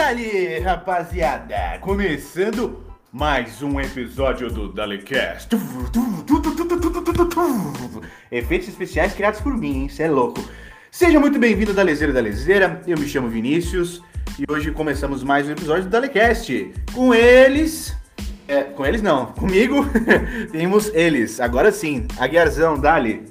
dali, rapaziada! Começando mais um episódio do Dalecast. Efeitos especiais criados por mim, hein? Cê é louco. Seja muito bem-vindo, da Lezeira. Eu me chamo Vinícius e hoje começamos mais um episódio do Dalecast. Com eles. É, com eles não, comigo temos eles. Agora sim, Aguiarzão, Dali.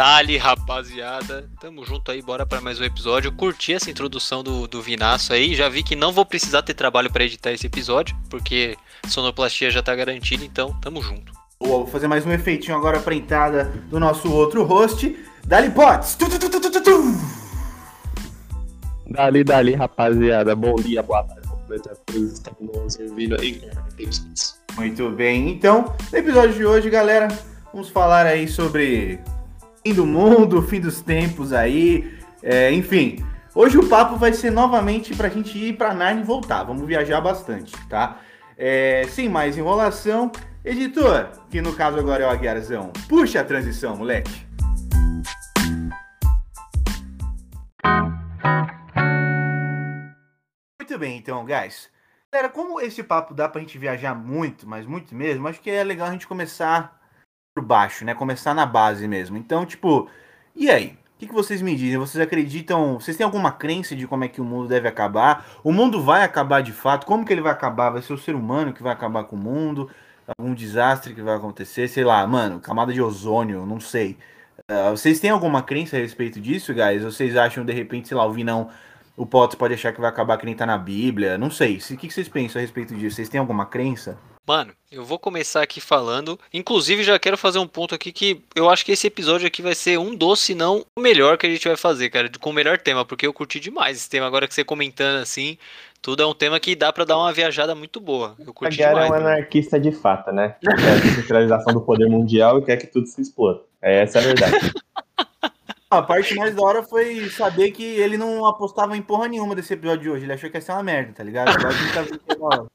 Dali, rapaziada. Tamo junto aí, bora para mais um episódio. Curti essa introdução do, do Vinaço aí. Já vi que não vou precisar ter trabalho para editar esse episódio, porque sonoplastia já tá garantida, então tamo junto. Vou fazer mais um efeitinho agora pra entrada do nosso outro host, Dali Potts. Tu, tu, tu, tu, tu, tu. Dali, dali, rapaziada. Bom dia, boa tarde. Muito bem, então, no episódio de hoje, galera, vamos falar aí sobre fim do mundo, fim dos tempos aí, é, enfim. Hoje o papo vai ser novamente pra gente ir pra Narnia e voltar, vamos viajar bastante, tá? É, sem mais enrolação, editor, que no caso agora é o Aguiarzão, puxa a transição, moleque. Muito bem, então, guys. Galera, como esse papo dá pra gente viajar muito, mas muito mesmo, acho que é legal a gente começar por baixo, né? Começar na base mesmo. Então, tipo, e aí? O que, que vocês me dizem? Vocês acreditam? Vocês têm alguma crença de como é que o mundo deve acabar? O mundo vai acabar de fato? Como que ele vai acabar? Vai ser o ser humano que vai acabar com o mundo? Algum desastre que vai acontecer? Sei lá, mano, camada de ozônio, não sei. Uh, vocês têm alguma crença a respeito disso, guys? Vocês acham, de repente, sei lá, o Vinão, o Potts pode achar que vai acabar que nem tá na Bíblia? Não sei. O que, que vocês pensam a respeito disso? Vocês têm alguma crença? Mano, eu vou começar aqui falando. Inclusive, já quero fazer um ponto aqui que eu acho que esse episódio aqui vai ser um dos, se não o melhor que a gente vai fazer, cara, com o melhor tema, porque eu curti demais esse tema. Agora que você comentando assim, tudo é um tema que dá pra dar uma viajada muito boa. Eu A curti Guerra é demais. um mano. anarquista de fato, né? Quer a descentralização do poder mundial e quer que tudo se exploda. É, Essa é a verdade. A parte mais da hora foi saber que ele não apostava em porra nenhuma desse episódio de hoje. Ele achou que ia ser uma merda, tá ligado? Agora a gente tá vendo que é uma-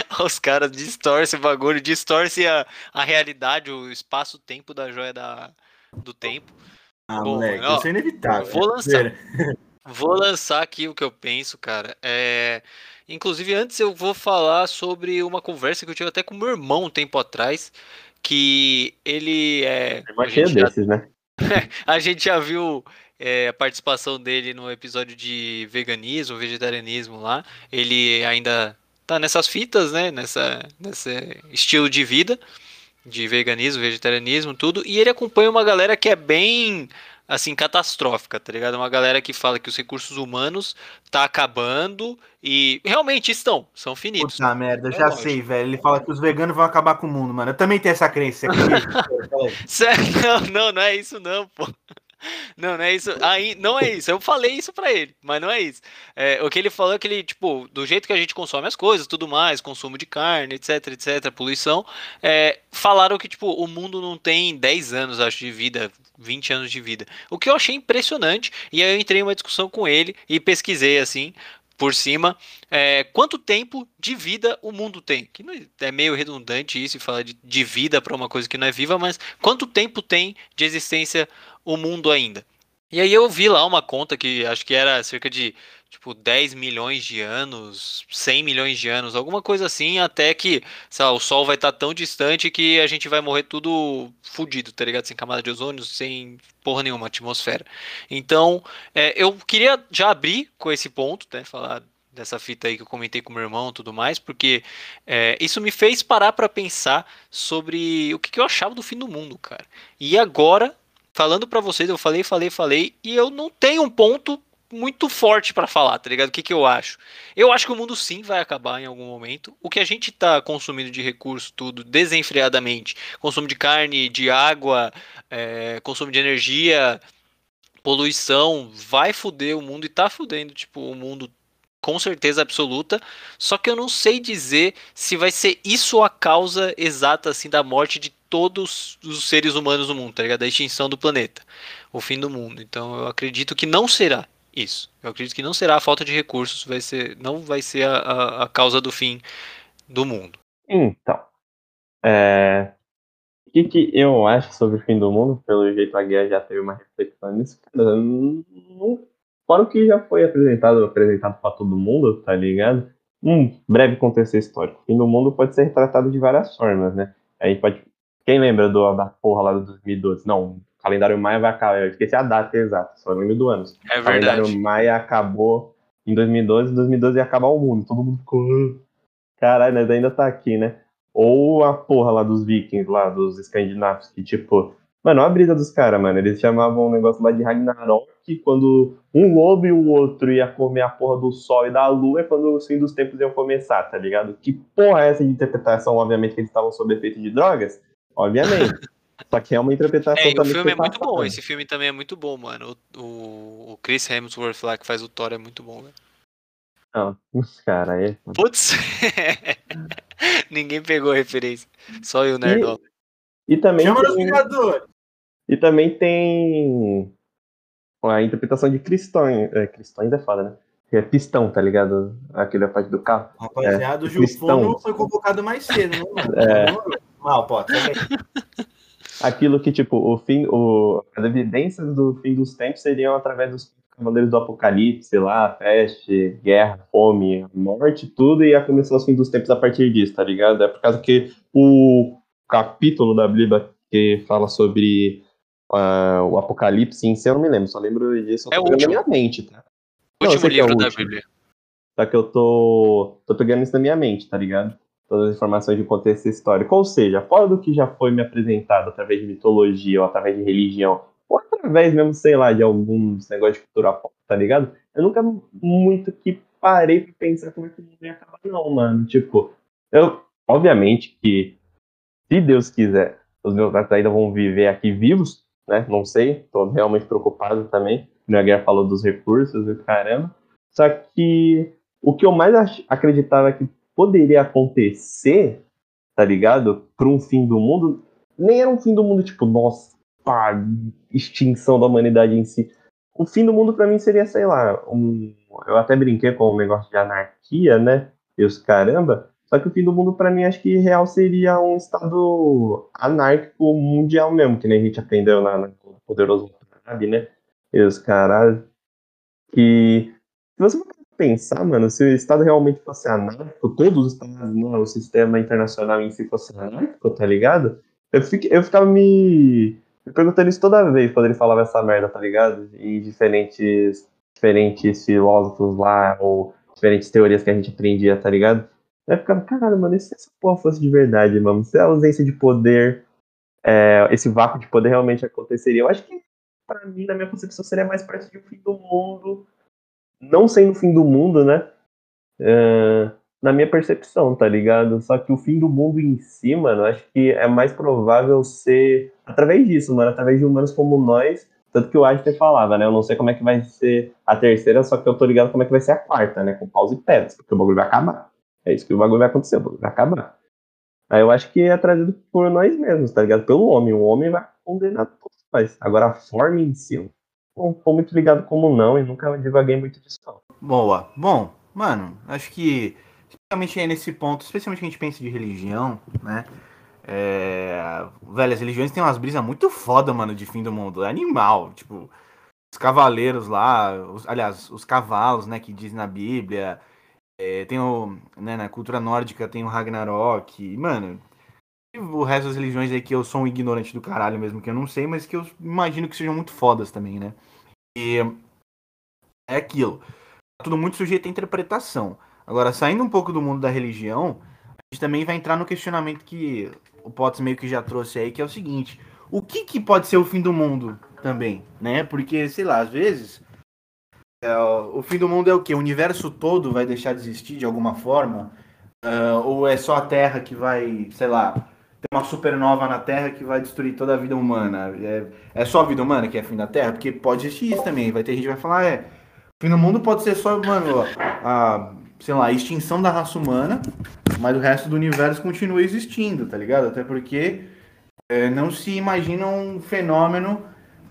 Os caras distorcem o bagulho, distorcem a, a realidade, o espaço-tempo da joia da, do tempo. Ah, Bom, moleque, ó, isso é inevitável. vou lançar. Vou lançar aqui o que eu penso, cara. É... Inclusive, antes eu vou falar sobre uma conversa que eu tive até com meu irmão um tempo atrás. Que ele é. Uma a cheia gente já- desses, né? A gente já viu é, a participação dele no episódio de veganismo, vegetarianismo lá. Ele ainda tá nessas fitas, né? Nessa, nesse estilo de vida de veganismo, vegetarianismo, tudo. E ele acompanha uma galera que é bem assim catastrófica, tá ligado? Uma galera que fala que os recursos humanos tá acabando e realmente estão, são finitos. Puta merda, É já lógico. sei, velho. Ele fala que os veganos vão acabar com o mundo, mano. Eu também tenho essa crença. Aí. Sério? Não, não, não é isso não, pô. Não, não é isso. Aí, não é isso. Eu falei isso pra ele, mas não é isso. É, o que ele falou é que ele, tipo, do jeito que a gente consome as coisas, tudo mais, consumo de carne, etc, etc, poluição, é, falaram que, tipo, o mundo não tem 10 anos, acho, de vida, 20 anos de vida. O que eu achei impressionante, e aí eu entrei em uma discussão com ele e pesquisei, assim, por cima, é, quanto tempo de vida o mundo tem. Que não- é meio redundante isso falar de, de vida para uma coisa que não é viva, mas quanto tempo tem de existência o mundo ainda? E aí eu vi lá uma conta que acho que era cerca de tipo 10 milhões de anos, 100 milhões de anos, alguma coisa assim, até que, lá, o Sol vai estar tão distante que a gente vai morrer tudo fudido, tá ligado? Sem camada de ozônio, sem porra nenhuma, atmosfera. Então, é, eu queria já abrir com esse ponto, né? Falar dessa fita aí que eu comentei com meu irmão e tudo mais, porque é, isso me fez parar pra pensar sobre o que, que eu achava do fim do mundo, cara. E agora, falando pra vocês, eu falei, falei, falei, e eu não tenho um ponto muito forte pra falar, tá ligado? O que, que eu acho? Eu acho que o mundo sim vai acabar em algum momento. O que a gente tá consumindo de recurso, tudo, desenfreadamente, consumo de carne, de água, é, consumo de energia, poluição, vai fuder o mundo e tá fudendo, tipo, o mundo com certeza absoluta. Só que eu não sei dizer se vai ser isso a causa exata, assim, da morte de todos os seres humanos do mundo, tá ligado? Da extinção do planeta, o fim do mundo. Então eu acredito que não será isso. Eu acredito que não será a falta de recursos, vai ser, não vai ser a, a, a causa do fim do mundo. Então, é, o que, que eu acho sobre o fim do mundo? Pelo jeito a guerra já teve uma reflexão nisso. Cara, não, Fora o que já foi apresentado, apresentado para todo mundo, tá ligado? Um breve contexto histórico. O fim do mundo pode ser retratado de várias formas, né? Aí pode. Quem lembra do, da porra lá do 2012? Não, o calendário Maia vai acabar. Eu esqueci a data exata, só lembro do ano. É O calendário verdade. Maia acabou em 2012, 2012 ia acabar o mundo. Todo mundo ficou. "Ah, Caralho, nós ainda tá aqui, né? Ou a porra lá dos vikings, lá, dos escandinavos, que tipo. Mano, olha a brisa dos caras, mano. Eles chamavam um negócio lá de Ragnarok, quando um lobo e o outro ia comer a porra do sol e da lua, é quando os fins dos tempos iam começar, tá ligado? Que porra é essa de interpretação? Obviamente que eles estavam sob efeito de drogas? Obviamente. Só que é uma interpretação É, e o também filme é muito bom. passada. Esse filme também é muito bom, mano. O, o, o Chris Hemsworth lá que faz o Thor é muito bom, velho. Não, os caras aí. Putz! Ninguém pegou a referência. Só eu, Nerdola. E também Chama tem, Vingadores. e também tem a interpretação de Cristão. É, Cristão ainda é foda, né? Que é pistão, tá ligado? Aquele é a parte do carro. Rapaziada, o É, Gilfono cristão. foi convocado mais cedo, né, mano? É. Mal, pô. aí. Aquilo que, tipo, o fim, o, as evidências do fim dos tempos seriam através dos cavaleiros do apocalipse, lá, peste, guerra, fome, morte, tudo, e a começar os fins dos tempos a partir disso, tá ligado? É por causa que o capítulo da Bíblia que fala sobre ah, o apocalipse em si, eu não me lembro, só lembro disso, É o último. minha mente, tá? Não, eu Último que é o livro da último. Bíblia. Só que eu tô, tô pegando isso na minha mente, tá ligado? Todas as informações de contexto histórico. Ou seja, fora do que já foi me apresentado através de mitologia ou através de religião, ou através mesmo, sei lá, de alguns negócios de cultura pop, tá ligado? Eu nunca muito que parei pra pensar como é que o mundo ia acabar, não, mano. Tipo, eu, obviamente que, se Deus quiser, os meus netos ainda vão viver aqui vivos, né? Não sei, tô realmente preocupado também. O Guerra falou dos recursos e caramba. Só que o que eu mais acreditava que poderia acontecer, tá ligado? Para um fim do mundo, nem era um fim do mundo tipo, nossa, pá, extinção da humanidade em si. O fim do mundo para mim seria, sei lá, um, eu até brinquei com o negócio de anarquia, né? E os caramba. Só que o fim do mundo para mim acho que real seria um estado anárquico mundial mesmo, que nem a gente aprendeu na, na Poderoso Sabe, né? E os caras que se você pensar, mano, se o Estado realmente fosse anárquico, todos os Estados, não, o sistema internacional em si fosse anárquico, tá ligado? Eu, fique, eu ficava me, me perguntando isso toda vez quando ele falava essa merda, tá ligado? E diferentes, diferentes filósofos lá, ou diferentes teorias que a gente aprendia, tá ligado? Eu ficava, caralho, mano, e se essa porra fosse de verdade, mano? Se a ausência de poder, é, esse vácuo de poder realmente aconteceria, eu acho que, pra mim, na minha concepção, seria mais perto de um fim do mundo não sendo o fim do mundo, né? É, na minha percepção, tá ligado? Só que o fim do mundo em si, mano, acho que é mais provável ser através disso, mano, através de humanos como nós. Tanto que o Einstein falava, né? Eu não sei como é que vai ser a terceira, só que eu tô ligado como é que vai ser a quarta, né? Com paus e pedras, porque o bagulho vai acabar. É isso que o bagulho vai acontecer, o bagulho vai acabar. Aí eu acho que é trazido por nós mesmos, tá ligado? Pelo homem. O homem vai condenar todos nós. Agora a forma em si, não tô muito ligado como não e nunca divaguei muito disso, não. Boa. Bom, mano, acho que, especialmente aí nesse ponto, especialmente que a gente pensa de religião, né? É... Velho, as religiões têm umas brisas muito foda, mano, de fim do mundo. É animal. Tipo, os cavaleiros lá, os- aliás, os cavalos, né, que diz na Bíblia. É, tem o. Né, na cultura nórdica tem o Ragnarok. Mano, o resto das religiões aí que eu sou um ignorante do caralho mesmo, que eu não sei, mas que eu imagino que sejam muito fodas também, né? E é aquilo. Tá tudo muito sujeito à interpretação. Agora, saindo um pouco do mundo da religião, a gente também vai entrar no questionamento que o Potts meio que já trouxe aí, que é o seguinte: o que, que pode ser o fim do mundo também, né? Porque, sei lá, às vezes. é, o fim do mundo é o quê? O universo todo vai deixar de existir de alguma forma? Ah, ou é só a Terra que vai, sei lá, ter uma supernova na Terra que vai destruir toda a vida humana? É, é só a vida humana que é fim da Terra? Porque pode existir isso também. Vai ter gente que vai falar, é. O fim do mundo pode ser só, mano, a, sei lá, a extinção da raça humana, mas o resto do universo continua existindo, tá ligado? Até porque é, não se imagina um fenômeno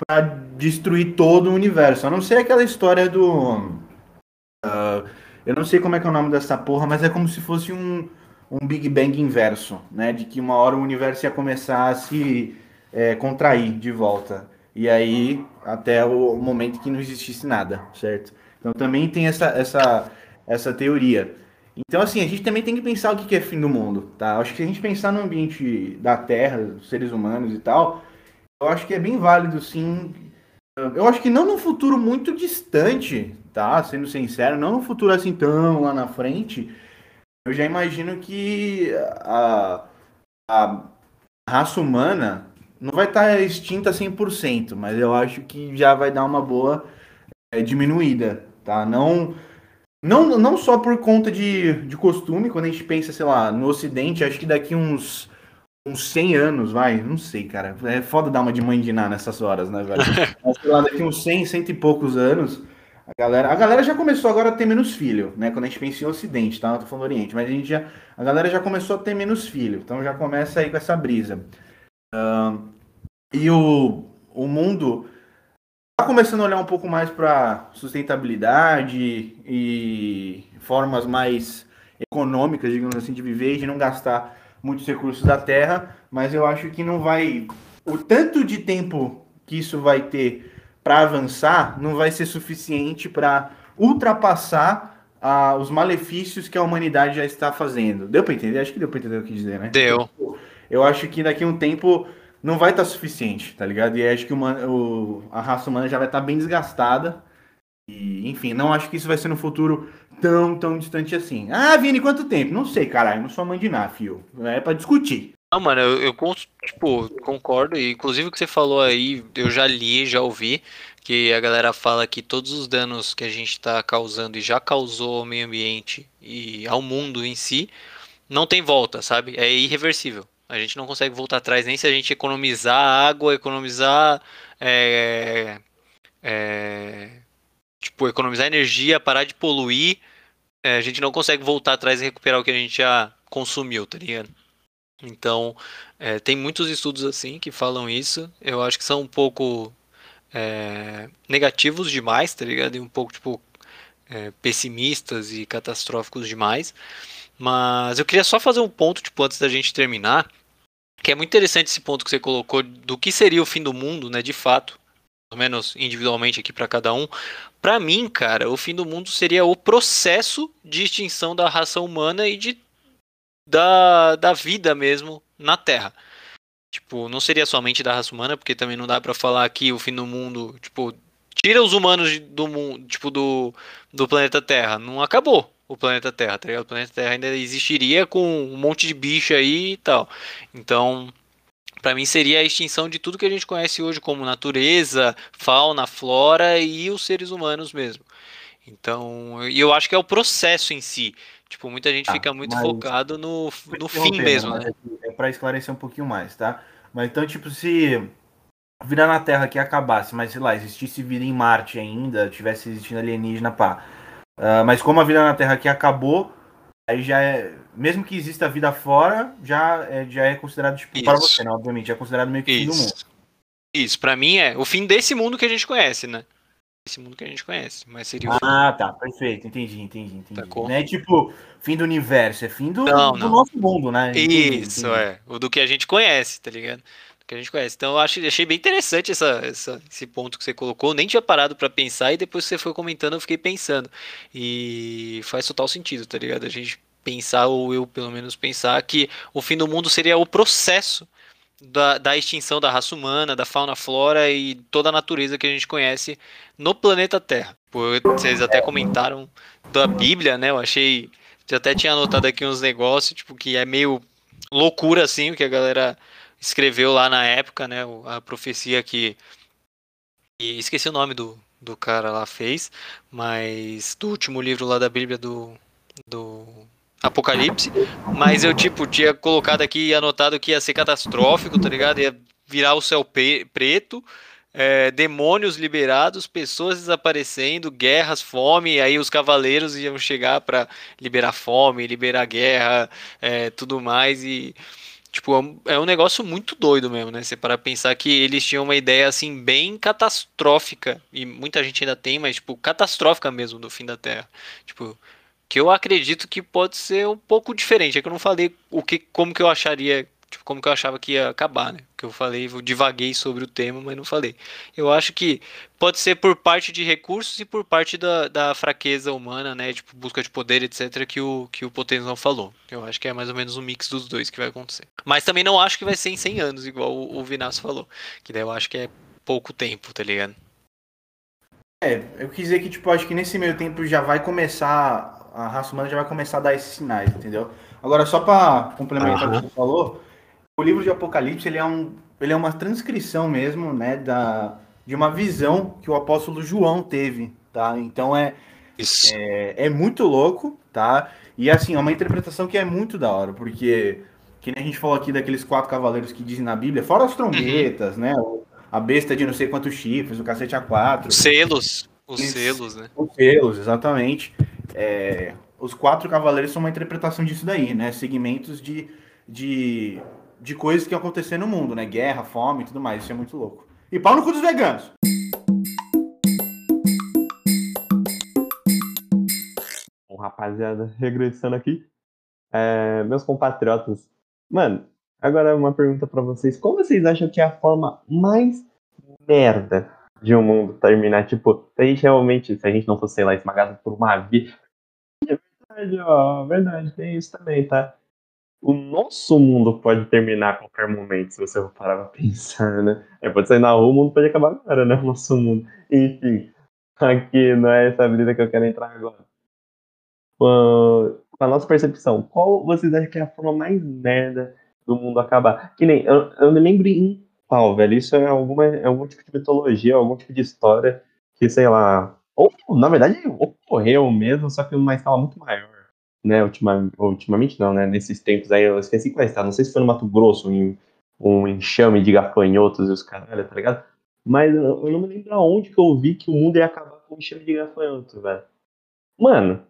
pra destruir todo o universo. A não ser aquela história do. ah, eu não sei como é que é o nome dessa porra, mas é como se fosse um, um Big Bang inverso, né? De que uma hora o universo ia começar a se é, contrair de volta. e aí até o momento que não existisse nada, certo? Então também tem essa, essa, essa teoria. Então, assim, a gente também tem que pensar o que é fim do mundo, tá? Acho que se a gente pensar no ambiente da Terra, dos seres humanos e tal, eu acho que é bem válido, sim. Eu acho que não num futuro muito distante, tá? Sendo sincero, não num futuro assim tão lá na frente. Eu já imagino que a, a raça humana não vai estar extinta 100%, mas eu acho que já vai dar uma boa é, diminuída, tá? Não não, não só por conta de, de costume, quando a gente pensa, sei lá, no Ocidente, acho que daqui uns, uns 100 anos, vai, não sei, cara. É foda dar uma de mãe de ná nessas horas, né, velho? Mas, sei lá, daqui uns 100, cento e poucos anos, a galera, a galera já começou agora a ter menos filho, né? Quando a gente pensa em Ocidente, tá? Não tô falando Oriente, mas a gente já, a galera já começou a ter menos filho, então já começa aí com essa brisa. Uh, e o, o mundo Tá começando a olhar um pouco mais para sustentabilidade e formas mais econômicas, digamos assim, de viver de não gastar muitos recursos da terra, mas eu acho que não vai. O tanto de tempo que isso vai ter para avançar não vai ser suficiente para ultrapassar ah, os malefícios que a humanidade já está fazendo. Deu para entender? Acho que deu para entender o que dizer, né? Deu. Eu acho que daqui a um tempo não vai estar tá suficiente, tá ligado? E acho que uma, o, a raça humana já vai estar tá bem desgastada. E, enfim, não acho que isso vai ser no futuro tão, tão distante assim. Ah, Vini, quanto tempo? Não sei, caralho, não sou mãe de nada, fio. É pra discutir. Não, mano, eu, eu tipo, concordo. Inclusive o que você falou aí, eu já li, já ouvi, que a galera fala que todos os danos que a gente está causando e já causou ao meio ambiente e ao mundo em si, não tem volta, sabe? É irreversível. A gente não consegue voltar atrás nem se a gente economizar água, economizar. É, é, tipo, economizar energia, parar de poluir. É, a gente não consegue voltar atrás e recuperar o que a gente já consumiu, tá ligado? Então, é, tem muitos estudos assim que falam isso. Eu acho que são um pouco é, negativos demais, tá ligado? E um pouco, tipo, é, pessimistas e catastróficos demais. Mas eu queria só fazer um ponto, tipo, antes da gente terminar, que é muito interessante esse ponto que você colocou do que seria o fim do mundo, né, de fato, pelo menos individualmente aqui para cada um. Para mim, cara, o fim do mundo seria o processo de extinção da raça humana e de da, da vida mesmo na Terra. Tipo, não seria somente da raça humana, porque também não dá para falar que o fim do mundo, tipo, tira os humanos do mundo, tipo do do planeta Terra, não acabou o planeta Terra, tá ligado? O planeta Terra ainda existiria com um monte de bicho aí e tal. Então, para mim seria a extinção de tudo que a gente conhece hoje como natureza, fauna, flora e os seres humanos mesmo. Então, e eu acho que é o processo em si. Tipo, muita gente ah, fica muito focado no, no fim mesmo, né? É para esclarecer um pouquinho mais, tá? Mas então, tipo, se vida na Terra aqui acabasse, mas sei lá, existisse vida em Marte ainda, tivesse existindo alienígena, pá Uh, mas como a vida na Terra aqui acabou, aí já é. Mesmo que exista vida fora, já é, já é considerado, tipo, Isso. para você, né? Obviamente, é considerado meio que Isso. fim do mundo. Isso, pra mim é o fim desse mundo que a gente conhece, né? Esse mundo que a gente conhece. Mas seria Ah, tá, perfeito, entendi, entendi, entendi. Tá não é tipo fim do universo, é fim do, não, do não. nosso mundo, né? Entendi, Isso, entendi. é. O do que a gente conhece, tá ligado? que a gente conhece. Então eu acho, achei bem interessante essa, essa, esse ponto que você colocou. Nem tinha parado para pensar e depois que você foi comentando eu fiquei pensando. E faz total sentido, tá ligado? A gente pensar, ou eu pelo menos pensar, que o fim do mundo seria o processo da, da extinção da raça humana, da fauna, flora e toda a natureza que a gente conhece no planeta Terra. Vocês até comentaram da Bíblia, né? Eu achei. Eu até tinha anotado aqui uns negócios, tipo, que é meio loucura assim, o que a galera escreveu lá na época, né, a profecia que, que esqueci o nome do, do cara lá fez, mas do último livro lá da Bíblia do, do Apocalipse, mas eu tipo tinha colocado aqui e anotado que ia ser catastrófico, tá ligado? Ia virar o céu preto, é, demônios liberados, pessoas desaparecendo, guerras, fome, aí os cavaleiros iam chegar para liberar fome, liberar guerra, é, tudo mais e Tipo, é um negócio muito doido mesmo, né? Você para pensar que eles tinham uma ideia assim bem catastrófica e muita gente ainda tem, mas tipo catastrófica mesmo do fim da Terra. Tipo, que eu acredito que pode ser um pouco diferente. É que eu não falei o que como que eu acharia tipo, como que eu achava que ia acabar, né? Que eu falei, eu divaguei sobre o tema, mas não falei. Eu acho que pode ser por parte de recursos e por parte da, da fraqueza humana, né? Tipo, busca de poder, etc, que o que o Potenzão falou. Eu acho que é mais ou menos um mix dos dois que vai acontecer. Mas também não acho que vai ser em 100 anos, igual o, o falou, que daí eu acho que é pouco tempo, tá ligado? É, eu quis dizer que, tipo, acho que nesse meio tempo já vai começar, a raça humana já vai começar a dar esses sinais, entendeu? Agora, só para complementar o que você falou, o livro de Apocalipse, ele é, um, ele é uma transcrição mesmo, né, da, de uma visão que o apóstolo João teve, tá? Então é, é, é muito louco, tá? E assim, é uma interpretação que é muito da hora, porque, que nem a gente falou aqui daqueles quatro cavaleiros que dizem na Bíblia, fora as trombetas, né? A besta de não sei quantos chifres, o cacete A4. Os selos. Os selos, né? Os selos, exatamente. É, os quatro cavaleiros são uma interpretação disso daí, né? Segmentos de, de, de coisas que acontecem no mundo, né? Guerra, fome e tudo mais. Isso é muito louco. E pau no cu dos veganos. Bom, rapaziada, regressando aqui. É, meus compatriotas. Mano, agora uma pergunta pra vocês. Qual vocês acham que é a forma mais merda de um mundo terminar? Tipo, se a gente realmente, se a gente não fosse, sei lá, esmagado por uma vida. É verdade, ó, verdade, tem isso também, tá? O nosso mundo pode terminar a qualquer momento, se você parar pra pensar, né? É, pode sair na rua, o mundo pode acabar agora, né? O nosso mundo. Enfim, aqui não é essa vida que eu quero entrar agora. Com a nossa percepção, qual vocês acham que é a forma mais merda do mundo acabar? Que nem, eu, eu me lembro em qual, velho? Isso é, alguma, é algum tipo de mitologia, algum tipo de história que, sei lá, ou na verdade ocorreu mesmo, só que numa escala muito maior. Né, ultima, ultimamente não, né? Nesses tempos aí, eu esqueci qual está. Não sei se foi no Mato Grosso, em um enxame de gafanhotos e os caralho, tá ligado? Mas eu, não me lembro aonde que eu vi que o mundo ia acabar com um enxame de gafanhotos, velho. Mano,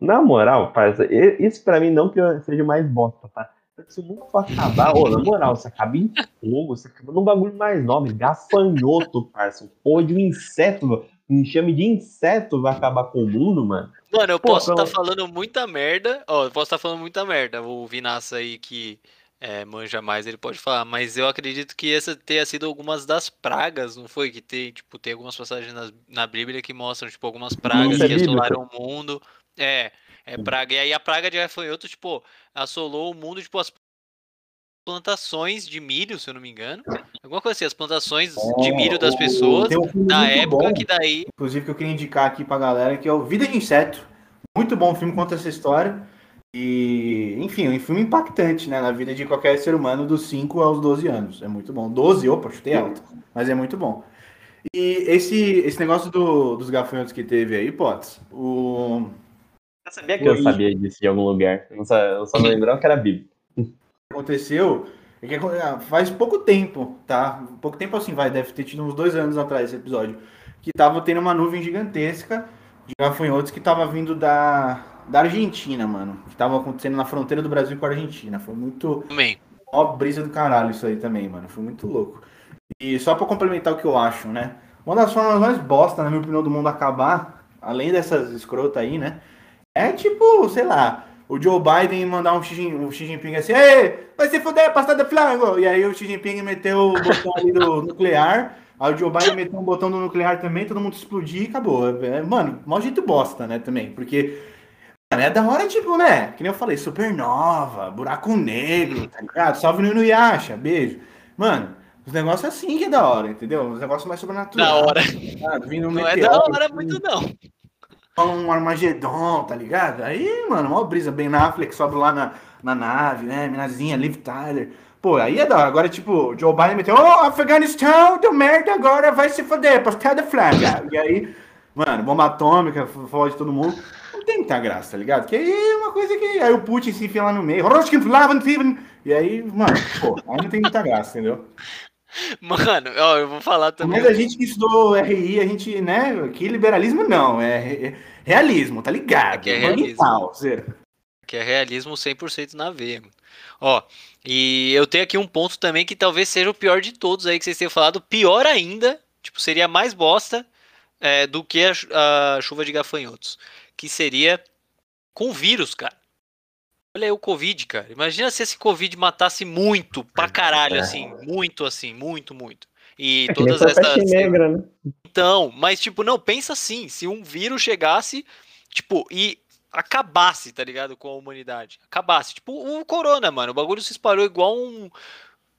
na moral, parça, isso pra mim não que seja mais bosta, tá? Se o mundo for acabar, ô, na moral, você acaba em fogo, você acaba num bagulho mais nobre, gafanhoto, parça. Porra de um inseto, um enxame de inseto vai acabar com o mundo, mano. Mano, eu Pô, posso estar pelo- falando muita merda. Ó, eu posso estar falando muita merda. O Vinassa aí que é, manja mais, ele pode falar. Mas eu acredito que essa tenha sido algumas das pragas, não foi? Que tem, tipo, tem algumas passagens na, na Bíblia que mostram, tipo, algumas pragas Isso é que bíblico? assolaram o mundo. É, é praga. E aí a praga de gafanhoto, tipo, assolou o mundo, tipo, as plantações de milho, se eu não me engano. Alguma coisa assim, as plantações de milho das pessoas. um muito época bom, que daí. Inclusive, que eu queria indicar aqui pra galera, que é o Vida de Inseto. Muito bom filme, conta essa história. E, enfim, um filme impactante, né? Na vida de qualquer ser humano dos 5 aos 12 anos. É muito bom. 12, opa, chutei alto. Mas é muito bom. E esse, esse negócio do- dos gafanhotos que teve aí, Potts, o Eu sabia que eu sabia disso de algum lugar. Eu só, eu só não lembrava que era bíblico. que aconteceu é que ah, faz pouco tempo, tá? Pouco tempo assim, vai, deve ter tido uns dois anos atrás esse episódio, que tava tendo uma nuvem gigantesca de gafanhotos que tava vindo da, da Argentina, mano. Que tava acontecendo na fronteira do Brasil com a Argentina. Foi muito. Também. Ó, brisa do caralho isso aí também, mano. Foi muito louco. E só pra complementar o que eu acho, né? Uma das formas mais bosta, na minha opinião, do mundo acabar, além dessas escrotas aí, né? É tipo, sei lá, o Joe Biden mandar um Xi, Jin- um Xi Jinping assim, Ei, vai se fuder, passada de flango! E aí o Xi Jinping meteu o botão ali do nuclear, aí o Joe Biden meteu um botão do nuclear também, todo mundo explodir e acabou. É, Mano, mó jeito bosta, né, também, porque Mano, é da hora, tipo, né? Que nem eu falei, supernova, buraco negro, tá ligado? Salve no Inuyasha, beijo. Mano, os negócios assim que é da hora, entendeu? Os negócios mais sobrenaturais. Da hora. tá? Vindo um Não é meteoro, da hora assim, muito, não. Um Armagedon, tá ligado? Aí, mano, mó brisa, Ben Affleck sobe lá na, na nave, né? Minazinha, Liv Tyler. Pô, aí é da hora. Agora, tipo, Joe Biden meteu, ô, Afeganistão, deu merda agora, vai se foder, postar da flaga. E aí, mano, bomba atômica, fode todo mundo. Não tem muita graça, tá ligado? Que aí é uma coisa que. Aí o Putin se enfia lá no meio. E aí, mano, pô, aí não tem muita graça, entendeu? Mano, ó, eu vou falar também. Mas a gente que estudou RI, a gente, né? Que liberalismo não, é re- realismo, tá ligado? Aqui é zero. Que é realismo 100% na veia. mano. Ó, e eu tenho aqui um ponto também que talvez seja o pior de todos aí que vocês tenham falado. Pior ainda, tipo, seria mais bosta é, do que a, a chuva de gafanhotos. Que seria com vírus, cara. Olha aí o Covid, cara. Imagina se esse Covid matasse muito, pra caralho, É. assim. Muito, assim, muito, muito. E É todas essas. negra, né? Então, mas tipo, não, pensa assim, se um vírus chegasse, tipo, e acabasse, tá ligado, com a humanidade. Acabasse, tipo, o corona, mano, o bagulho se espalhou igual um,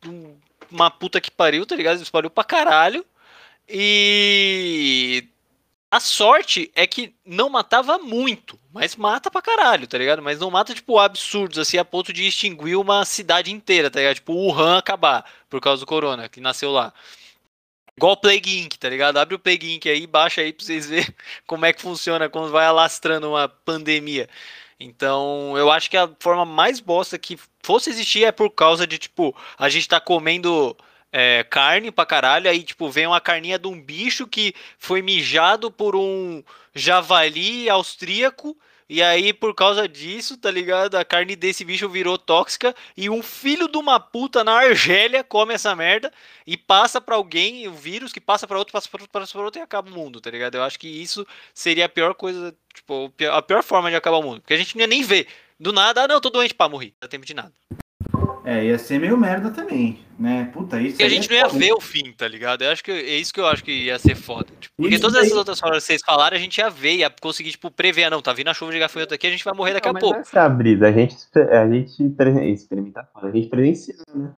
um- uma puta que pariu, tá ligado? Se espalhou pra caralho. E a sorte é que não matava muito, mas mata pra caralho, tá ligado? Mas não mata, tipo, absurdos, assim, a ponto de extinguir uma cidade inteira, tá ligado? Tipo, Wuhan acabar por causa do corona, que nasceu lá. Igual o Plague Inc, tá ligado? Abre o Plague Inc aí, baixa aí pra vocês verem como é que funciona quando vai alastrando uma pandemia. Então, eu acho que a forma mais bosta que fosse existir é por causa de, tipo, a gente tá comendo é, carne pra caralho, aí, tipo, vem uma carninha de um bicho que foi mijado por um javali austríaco, e aí, por causa disso, tá ligado? A carne desse bicho virou tóxica, e um filho de uma puta na Argélia come essa merda, e passa pra alguém, o vírus que passa pra outro, passa pra outro, passa pra outro e acaba o mundo, tá ligado? Eu acho que isso seria a pior coisa, tipo, a pior forma de acabar o mundo. Porque a gente não ia nem ver. Do nada, ah não, tô doente, pá, morri. Não dá tempo de nada. É, ia ser meio merda também, né? Puta, isso Porque a gente é não ia foda. ver o fim, tá ligado? Eu acho que é isso que eu acho que ia ser foda. Tipo, porque Isso todas daí- essas outras formas que vocês falaram, a gente ia ver, ia conseguir, tipo, prever, ah, não, tá vindo a chuva de gafanhoto aqui, a gente vai morrer daqui Não, a pouco. Essa é brisa, a gente, a gente experimentar fora, a gente presencia, né?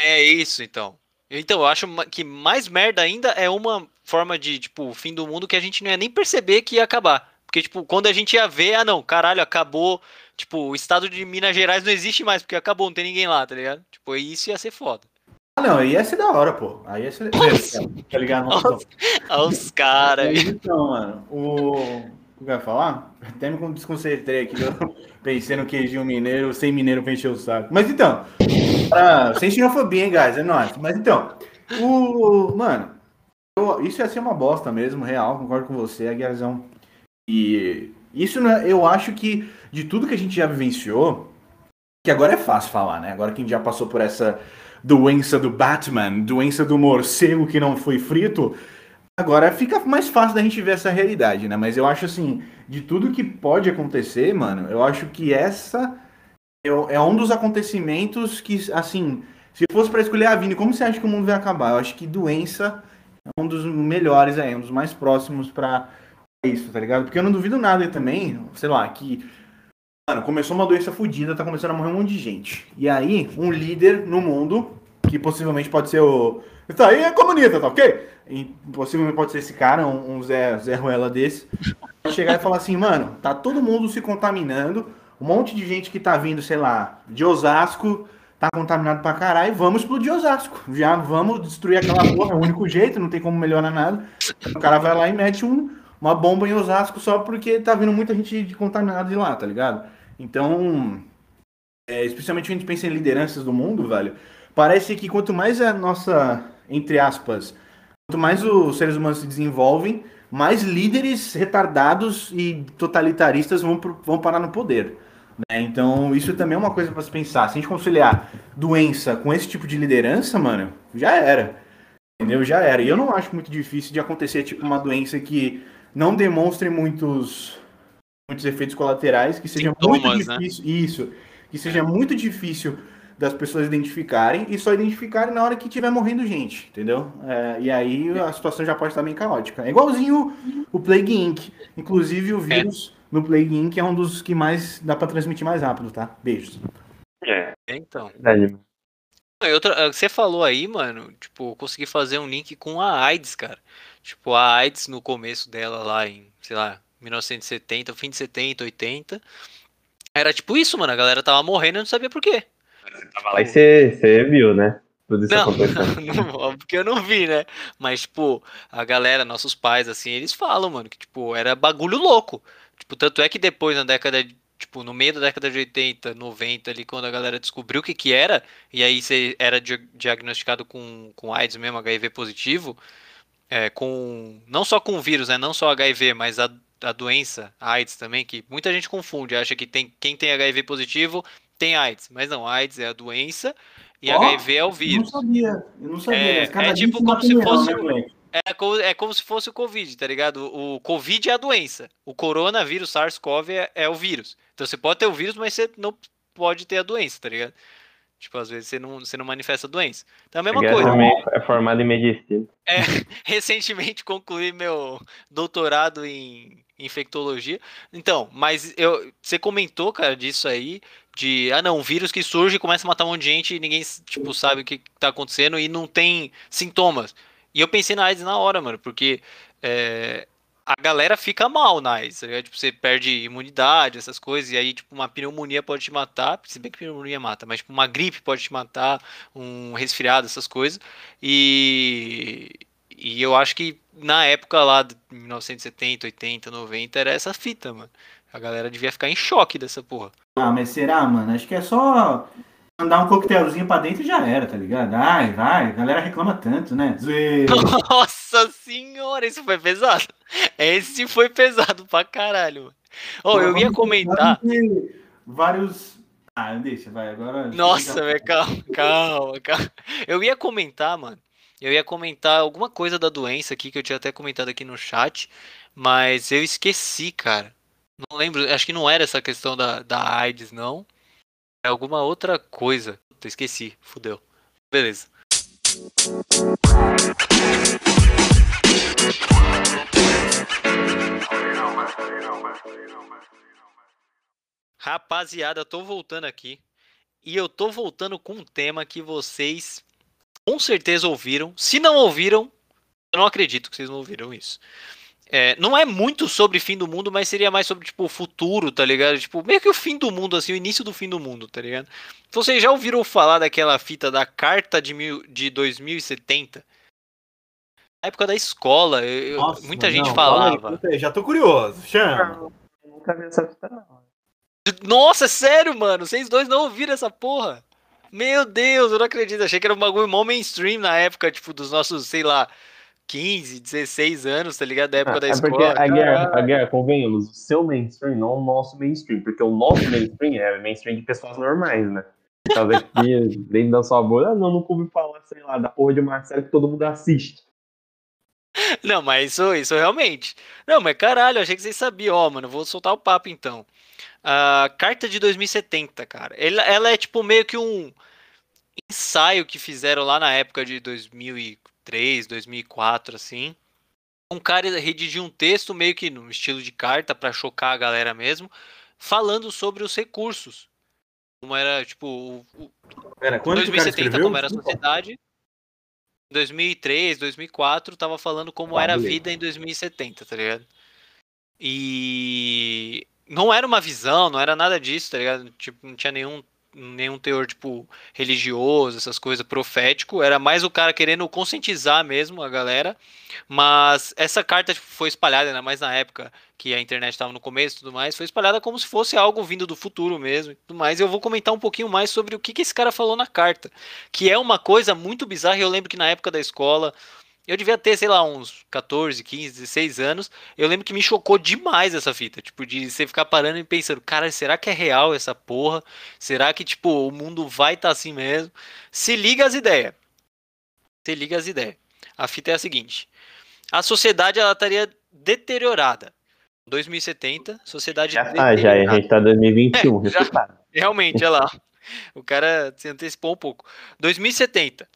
É isso, então. Então, eu acho que mais merda ainda é uma forma de, tipo, fim do mundo que a gente não ia nem perceber que ia acabar. Porque, tipo, quando a gente ia ver, ah, não, caralho, acabou. Tipo, o estado de Minas Gerais não existe mais, porque acabou, não tem ninguém lá, tá ligado? Tipo, isso ia ser foda. Ah, não, ia ser da hora, pô. Aí ia ser. Tá ligado? Nossa. Olha os caras. Então, mano, o. O que eu ia falar? Até me desconcentrei aqui. Eu pensei no queijinho mineiro, sem mineiro pra encher o saco. Mas então, pra... sem xenofobia, hein, guys? É nóis. Mas então, o. Mano, eu- isso ia ser uma bosta mesmo, real, concordo com você, Aguiarzão. E isso né, eu acho que de tudo que a gente já vivenciou, que agora é fácil falar, né? Agora que a gente já passou por essa doença do Batman, doença do morcego que não foi frito, agora fica mais fácil da gente ver essa realidade, né? Mas eu acho assim, de tudo que pode acontecer, mano, eu acho que essa é, é um dos acontecimentos que, assim, se fosse pra escolher a Vini, como você acha que o mundo vai acabar? Eu acho que doença é um dos melhores aí, um dos mais próximos pra isso, tá ligado? Porque eu não duvido nada também, sei lá, que Mano, começou uma doença fodida, tá começando a morrer um monte de gente. E aí, um líder no mundo, que possivelmente pode ser o. Isso aí é comunista, tá ok? E possivelmente pode ser esse cara, um, um Zé, Zé Ruela desse. Chegar e falar assim, mano, tá todo mundo se contaminando, um monte de gente que tá vindo, sei lá, de Osasco, tá contaminado pra caralho, vamos explodir Osasco. Já vamos destruir aquela porra, é o único jeito, não tem como melhorar nada. O cara vai lá e mete um, uma bomba em Osasco só porque tá vindo muita gente contaminada de lá, tá ligado? Então, é, especialmente quando a gente pensa em lideranças do mundo, velho, parece que quanto mais a nossa, entre aspas, quanto mais os seres humanos se desenvolvem, mais líderes retardados e totalitaristas vão, vão parar no poder. né? Então, isso também é uma coisa para se pensar. Se a gente conciliar doença com esse tipo de liderança, mano, já era. Entendeu? Já era. E eu não acho muito difícil de acontecer, tipo, uma doença que não demonstre muitos, muitos efeitos colaterais, que seja muito Sintomas, né? difícil. Isso. Que seja muito difícil das pessoas identificarem e só identificarem na hora que tiver morrendo gente, entendeu? É, e aí a situação já pode estar bem caótica. É igualzinho o, o Plague Inc. Inclusive o vírus no Plague Inc. é um dos que mais dá pra transmitir mais rápido, tá? Beijos. É, Então. verdade, mano. E outra, você falou aí, mano, tipo, eu consegui fazer um link com a AIDS, cara. Tipo, a AIDS no começo dela lá em, sei lá, 1970, fim de 70, 80. Era tipo isso, mano, a galera tava morrendo e não sabia por quê. Tava lá e você viu, né? Tudo isso Não, acontecendo. não, óbvio que eu não vi, né? Mas, tipo, a galera, nossos pais, assim, eles falam, mano, que, tipo, era bagulho louco. Tipo, tanto é que depois, na década, de- tipo, no meio da década de 80, 90, ali, quando a galera descobriu o que que era, e aí você era dia- diagnosticado com, com AIDS mesmo, HIV positivo, é, com, não só com o vírus, né? Não só HIV, mas a, a doença, a AIDS também, que muita gente confunde, acha que tem, quem tem HIV positivo tem AIDS. Mas não, AIDS é a doença e Ó, HIV é o Eu não vírus. sabia. Eu não sabia. É, é tipo como se fosse né? É como, é como se fosse o Covid, tá ligado? O Covid é a doença. O coronavírus, SARS-CoV é, é o vírus. Então você pode ter o vírus, mas você não pode ter a doença, tá ligado? Tipo, às vezes você não, você não manifesta a doença. Então é a mesma Guerra coisa. também é formado em medicina. É, recentemente concluí meu doutorado em infectologia. Então, mas eu, você comentou, cara, disso aí, de, ah não, um vírus que surge e começa a matar um monte de gente e ninguém, tipo, sabe o que tá acontecendo e não tem sintomas. E eu pensei na AIDS na hora, mano, porque é, a galera fica mal na AIDS, ligado? Tipo, você perde imunidade, essas coisas, e aí, tipo, uma pneumonia pode te matar, se bem que pneumonia mata, mas, tipo, uma gripe pode te matar, um resfriado, essas coisas, e, e eu acho que na época lá, de 1970, 80, 90, era essa fita, mano. A galera devia ficar em choque dessa porra. Ah, mas será, mano? Acho que é só mandar um coquetelzinho pra dentro e já era, tá ligado? Ai, vai, a galera reclama tanto, né? Zoeira. Nossa senhora, esse foi pesado. Esse foi pesado pra caralho. mano. Oh, eu ia comentar. Vários. Ah, deixa, vai, agora. Nossa, velho, calma, calma, calma. Eu ia comentar, mano. Eu ia comentar alguma coisa da doença aqui que eu tinha até comentado aqui no chat, mas eu esqueci, cara. Não lembro, acho que não era essa questão da, da AIDS, não. É alguma outra coisa. Puta, esqueci, fudeu. Beleza. Rapaziada, tô voltando aqui. E eu tô voltando com um tema que vocês com certeza ouviram. Se não ouviram, eu não acredito que vocês não ouviram isso. É, não é muito sobre fim do mundo, mas seria mais sobre, tipo, o futuro, tá ligado? Tipo, meio que o fim do mundo, assim, o início do fim do mundo, tá ligado? Vocês já ouviram falar daquela fita da carta de, mil, de 2070? Na época da escola, eu- Nossa, muita gente não, falava. fala aí, conta aí, Já tô curioso, chama. Nunca vi essa fita, não. Nossa, sério, mano? Vocês dois não ouviram essa porra? Meu Deus, eu não acredito. Achei que era um bagulho mó mainstream na época, tipo, dos nossos, sei lá, 15, 16 anos, tá ligado? Da época da é escola. porque a guerra, a guerra, convenhamos, o seu mainstream, não o nosso mainstream, porque o nosso mainstream é mainstream de pessoas normais, né? Causa que dentro da sua bolha, ah, não, nunca ouvi falar, sei lá, da porra de uma série que todo mundo assiste. Não, mas isso, isso realmente. Não, mas caralho, achei que vocês sabiam. Ó, mano, vou soltar o papo então. A carta de 2070, cara. Ela, ela é tipo meio que um ensaio que fizeram lá na época de 2003, 2004, assim. Um cara redigiu um texto meio que no estilo de carta pra chocar a galera mesmo, falando sobre os recursos. Como era, tipo, o, o, Pera, quando que o cara 2070 escreveu? como era a sociedade. Em 2003, 2004, tava falando como era a vida em 2070, tá ligado? E não era uma visão, não era nada disso, tá ligado? Tipo, não tinha nenhum nenhum teor tipo religioso, essas coisas profético, era mais o cara querendo conscientizar mesmo a galera. Mas essa carta tipo, foi espalhada, ainda mais na época que a internet estava no começo e tudo mais, foi espalhada como se fosse algo vindo do futuro mesmo e tudo mais. Eu vou comentar um pouquinho mais sobre o que, que esse cara falou na carta, que é uma coisa muito bizarra. Eu lembro que na época da escola, eu devia ter, sei lá, uns 14, 15, 16 anos. Eu lembro que me chocou demais essa fita, tipo, de você ficar parando e pensando, cara, será que é real essa porra? Será que, tipo, o mundo vai estar assim mesmo? Se liga as ideias. Se liga as ideias. A fita é a seguinte: a sociedade ela estaria deteriorada. 2070, sociedade Já tá, já, a gente tá em 2021, É, já- resultado. Realmente, olha lá. O cara se antecipou um pouco. 2070.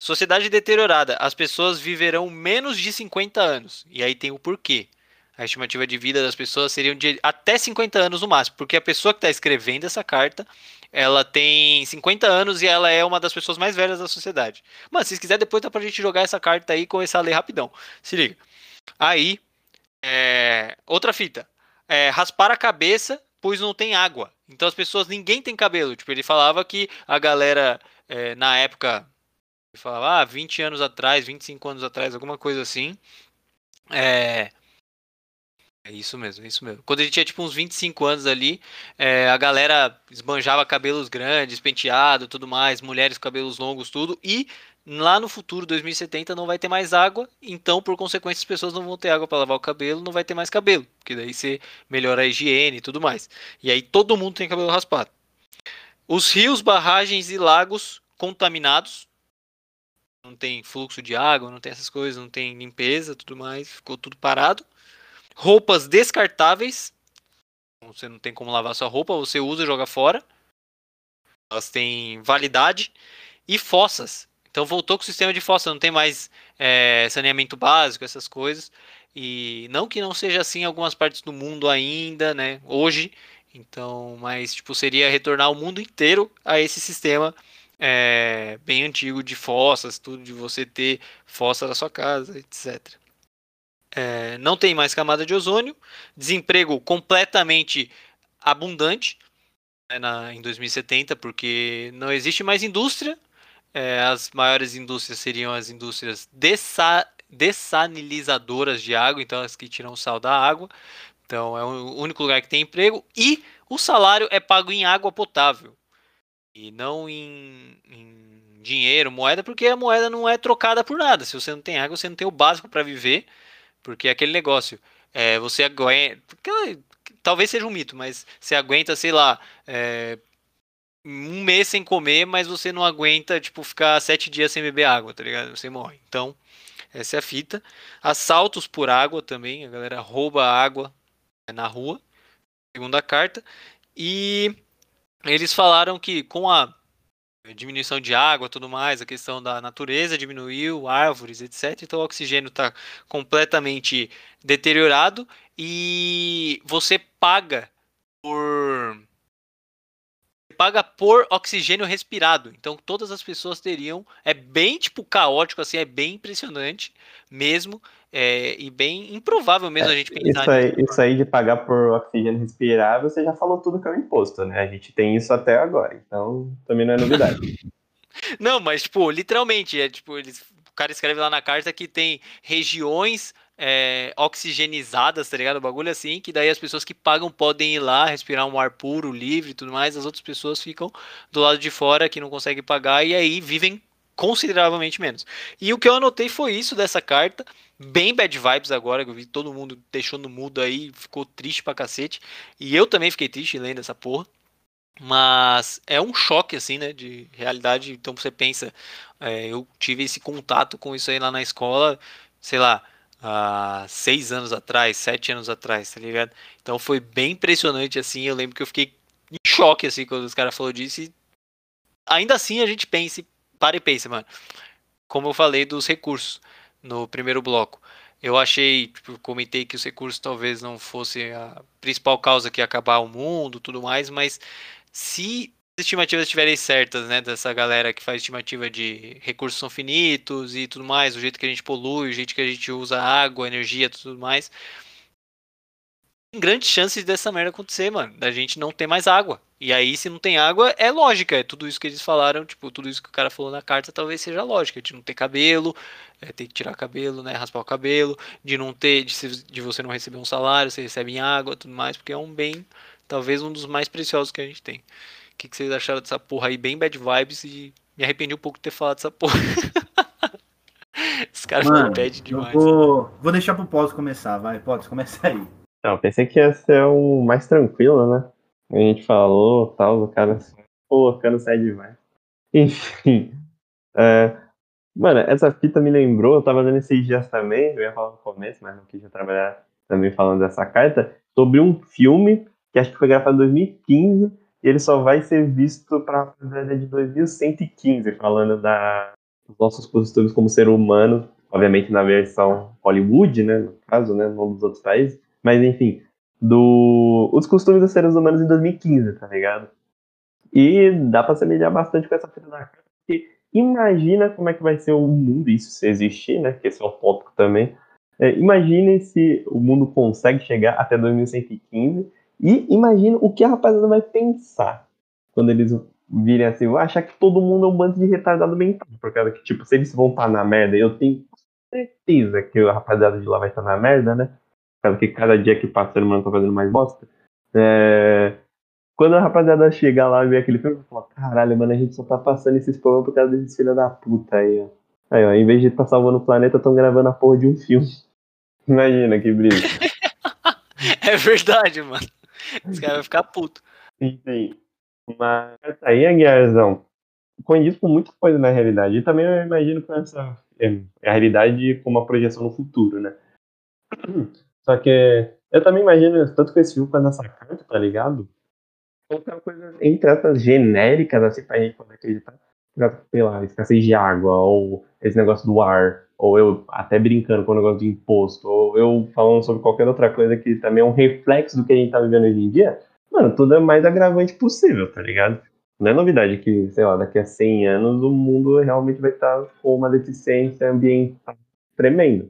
Sociedade deteriorada. As pessoas viverão menos de 50 anos. E aí tem o porquê. A estimativa de vida das pessoas seria de até 50 anos no máximo. Porque a pessoa que está escrevendo essa carta, ela tem 50 anos e ela é uma das pessoas mais velhas da sociedade. Mano, se quiserem, depois dá pra gente jogar essa carta aí e começar a ler rapidão. Se liga. Aí, é, outra fita. É, raspar a cabeça, pois não tem água. Então as pessoas, ninguém tem cabelo. Tipo, ele falava que a galera, é, na época, ele falava, ah, 20 anos atrás, 25 anos atrás, alguma coisa assim. É. É isso mesmo, é isso mesmo. Quando ele tinha tipo uns 25 anos ali, é, a galera esbanjava cabelos grandes, penteado, tudo mais, mulheres com cabelos longos, tudo. E lá no futuro, 2070, não vai ter mais água, então por consequência as pessoas não vão ter água para lavar o cabelo, não vai ter mais cabelo, porque daí você melhora a higiene e tudo mais. E aí todo mundo tem cabelo raspado. Os rios, barragens e lagos contaminados. Não tem fluxo de água, não tem essas coisas, não tem limpeza, tudo mais, ficou tudo parado. Roupas descartáveis, você não tem como lavar sua roupa, você usa e joga fora. Elas têm validade e fossas. Então voltou com o sistema de fossa, não tem mais é, saneamento básico, essas coisas. E não que não seja assim em algumas partes do mundo ainda, né? Hoje. Então, mas tipo, seria retornar o mundo inteiro a esse sistema é, bem antigo de fossas, tudo de você ter fossa na sua casa, etc. É, não tem mais camada de ozônio, desemprego completamente abundante né, na, em 2070, porque não existe mais indústria. É, as maiores indústrias seriam as indústrias dessa, de água, então as que tiram o sal da água. Então é o único lugar que tem emprego e o salário é pago em água potável e não em, em dinheiro, moeda, porque a moeda não é trocada por nada. Se você não tem água, você não tem o básico para viver, porque é aquele negócio. É, você aguenta. Talvez seja um mito, mas você aguenta, sei lá, é, um mês sem comer, mas você não aguenta, tipo, ficar sete dias sem beber água, tá ligado? Você morre. Então, essa é a fita. Assaltos por água também, a galera rouba água na rua, segunda carta. E eles falaram que com a diminuição de água tudo mais, a questão da natureza diminuiu, árvores, etc. Então o oxigênio está completamente deteriorado e você paga por paga por oxigênio respirado. Então todas as pessoas teriam. É bem tipo caótico, assim, é bem impressionante mesmo. É, e bem improvável mesmo é, a gente pensar isso aí, isso aí de pagar por oxigênio respirável, você já falou tudo que é o imposto, né? A gente tem isso até agora, então também não é novidade. não, mas, tipo, literalmente, é tipo, eles, o cara escreve lá na carta que tem regiões é, oxigenizadas, tá ligado? O bagulho assim, que daí as pessoas que pagam podem ir lá, respirar um ar puro, livre e tudo mais, as outras pessoas ficam do lado de fora que não conseguem pagar e aí vivem consideravelmente menos. E o que eu anotei foi isso dessa carta, bem bad vibes agora, que eu vi todo mundo deixando mudo aí, ficou triste pra cacete, e eu também fiquei triste lendo essa porra. Mas é um choque, assim, né, de realidade. Então você pensa, é, eu tive esse contato com isso aí lá na escola, sei lá, há seis anos atrás, sete anos atrás, tá ligado? Então foi bem impressionante, assim. Eu lembro que eu fiquei em choque, assim, quando os caras falaram disso. E ainda assim a gente pensa, para e pensa, mano. Como eu falei dos recursos no primeiro bloco. Eu achei, tipo, comentei que os recursos talvez não fosse a principal causa que ia acabar o mundo, tudo mais, mas se estimativas estiverem certas, né, dessa galera que faz estimativa de recursos são finitos e tudo mais, o jeito que a gente polui, o jeito que a gente usa água, energia, tudo mais, tem grandes chances dessa merda acontecer, mano, da gente não ter mais água. E aí, se não tem água, é lógica, é tudo isso que eles falaram, tipo, tudo isso que o cara falou na carta talvez seja lógica, de não ter cabelo, é, ter que tirar cabelo, né, raspar o cabelo, de não ter, de, de você não receber um salário, você recebe em água, tudo mais, porque é um bem, talvez um dos mais preciosos que a gente tem que, que vocês acharam dessa porra aí, bem bad vibes, e me arrependi um pouco de ter falado dessa porra. Esse cara Mano, bad demais. Vou, vou deixar pro Pós começar, vai, Pós, começa aí. Não, pensei que ia ser o mais tranquilo, né? A gente falou, tal, o cara colocando sai demais. Enfim. É, mano, essa fita me lembrou, eu tava dando esses dias também, eu ia falar no começo, mas não quis trabalhar também falando dessa carta, sobre um filme que acho que foi gravado em 2015, e ele só vai ser visto para a década de 2115, falando da, dos nossos costumes como ser humano, obviamente na versão Hollywood, né, no caso, né, não dos outros países, mas enfim, do os costumes dos seres humanos em 2015, tá ligado? E dá para semelhar bastante com essa fita da carta, porque imagina como é que vai ser o mundo, isso se existir, né, que esse é um tópico também, é, imagine se o mundo consegue chegar até 2115 e imagina o que a rapaziada vai pensar quando eles virem assim, vai achar que todo mundo é um bando de retardado mental. Por causa que, tipo, se eles vão estar na merda, eu tenho certeza que a rapaziada de lá vai estar na merda, né? Por causa que cada dia que passa o humano tá fazendo mais bosta. É... Quando a rapaziada chegar lá e ver aquele filme, vai falar, caralho, mano, a gente só tá passando esses problemas por causa desses filhos da puta aí, ó. Aí, ó, em vez de estar tá salvando o planeta, estão gravando a porra de um filme. Imagina que brisa. é verdade, mano. Esse cara vai ficar puto. Sim, sim. Mas aí, Aguiarzão, condiz com muita coisa na realidade. E também eu imagino com essa é, a realidade como uma projeção no futuro, né? Só que eu também imagino, tanto com esse filme quanto nessa carta, tá ligado? Colocar coisas entre essas genéricas, assim, pra gente poder acreditar. Lá, escassez de água, ou esse negócio do ar, ou eu até brincando com o negócio de imposto, ou eu falando sobre qualquer outra coisa que também é um reflexo do que a gente tá vivendo hoje em dia, mano, tudo é mais agravante possível, tá ligado? Não é novidade que, sei lá, daqui a 100 anos o mundo realmente vai estar com uma deficiência ambiental tremenda.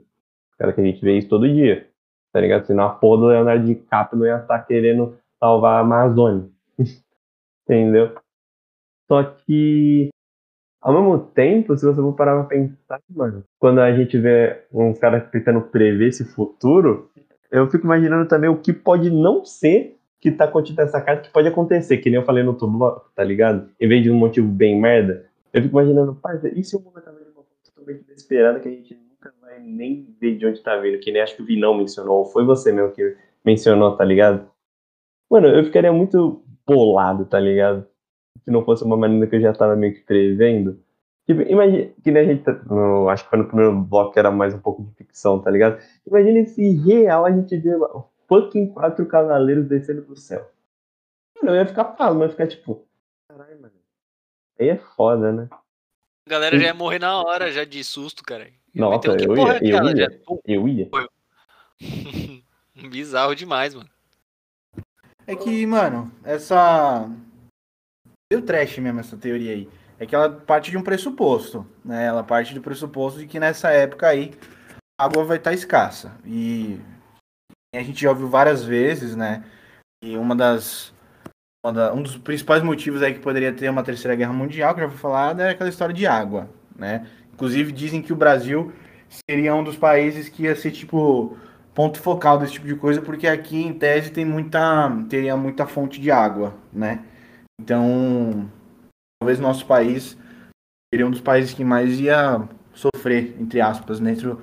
Cara, que a gente vê isso todo dia, tá ligado? Senão a porra do Leonardo DiCaprio não ia estar querendo salvar a Amazônia. Entendeu? Só que, ao mesmo tempo, se você for parar pra pensar, mano, quando a gente vê uns caras tentando prever esse futuro, eu fico imaginando também o que pode não ser que tá contido nessa carta que pode acontecer, que nem eu falei no outro bloco, tá ligado? Em vez de um motivo bem merda, eu fico imaginando, parça, e se o mundo tá vendo uma coisa totalmente inesperada que a gente nunca vai nem ver de onde tá vindo, que nem acho que o Vinão mencionou, ou foi você mesmo que mencionou, tá ligado? Mano, eu ficaria muito bolado, tá ligado? Se não fosse uma maneira que eu já tava meio que prevendo. Tipo, imagina, que nem a gente, tá, no, acho que foi no primeiro bloco que era mais um pouco de ficção, tá ligado? Imagina se real a gente vê fucking quatro cavaleiros descendo do céu. Mano, eu ia ficar pasmo, eu ia ficar tipo, caralho, mano. Aí é foda, né? A galera já ia morrer na hora, já de susto, cara. Nossa, eu, eu, ia, eu, ia, já... eu ia. Bizarro demais, mano. É que, mano, essa. Deu trash mesmo essa teoria aí. É que ela parte de um pressuposto, né? Ela parte do pressuposto de que nessa época aí a água vai estar escassa. E a gente já ouviu várias vezes, né? E uma das, uma da, um dos principais motivos aí que poderia ter uma terceira guerra mundial, que já vou falar, é aquela história de água, né? Inclusive dizem que o Brasil seria um dos países que ia ser tipo ponto focal desse tipo de coisa, porque aqui em tese tem muita teria muita fonte de água, né? Então, talvez nosso país seria um dos países que mais ia sofrer, entre aspas, dentro de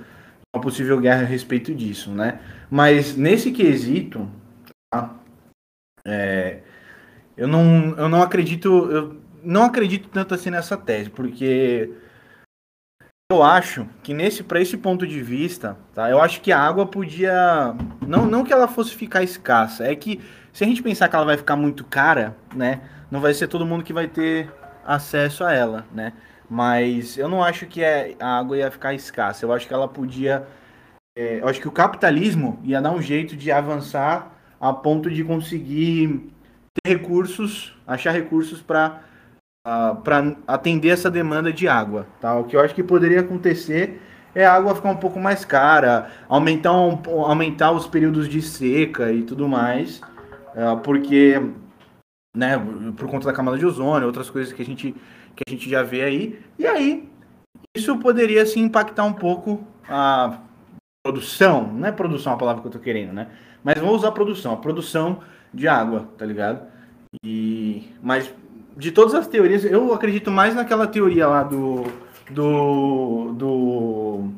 uma possível guerra a respeito disso, né? Mas nesse quesito, tá? é, eu, não, eu não acredito, eu não acredito tanto assim nessa tese, porque eu acho que nesse para esse ponto de vista, tá? Eu acho que a água podia não não que ela fosse ficar escassa, é que se a gente pensar que ela vai ficar muito cara, né? Não vai ser todo mundo que vai ter acesso a ela, né? Mas eu não acho que é, a água ia ficar escassa. Eu acho que ela podia é, eu acho que o capitalismo ia dar um jeito de avançar a ponto de conseguir ter recursos, achar recursos para uh, para atender essa demanda de água. Tá? O que eu acho que poderia acontecer é a água ficar um pouco mais cara, aumentar, um, aumentar os períodos de seca e tudo mais, porque né, por conta da camada de ozônio, outras coisas que a gente que a gente já vê aí, e aí isso poderia se impactar um pouco a produção, não é produção a palavra que eu tô querendo, né? Mas vou usar produção, a produção de água, tá ligado? E mas de todas as teorias, eu acredito mais naquela teoria lá do do do